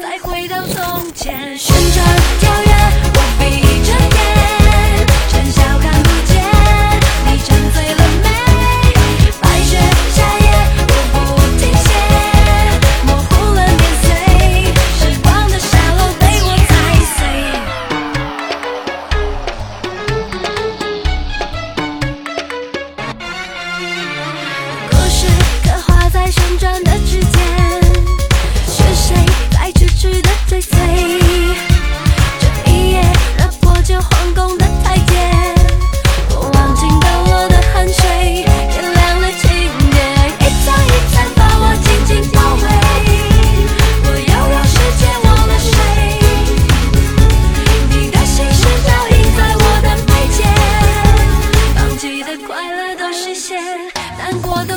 再回到从前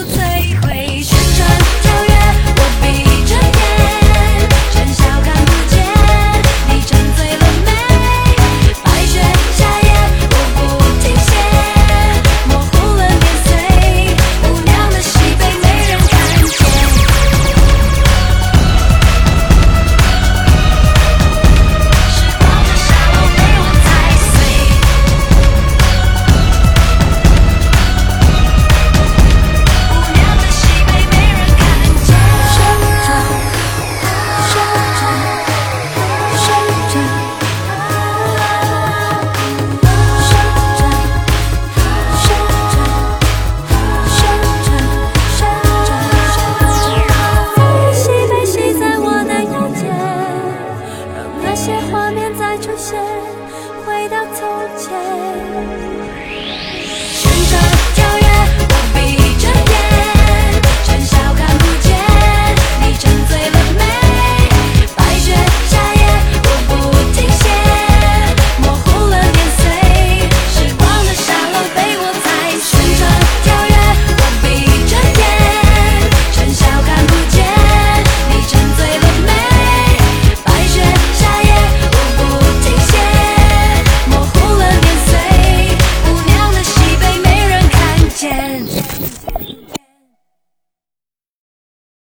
摧毁。画面再出现。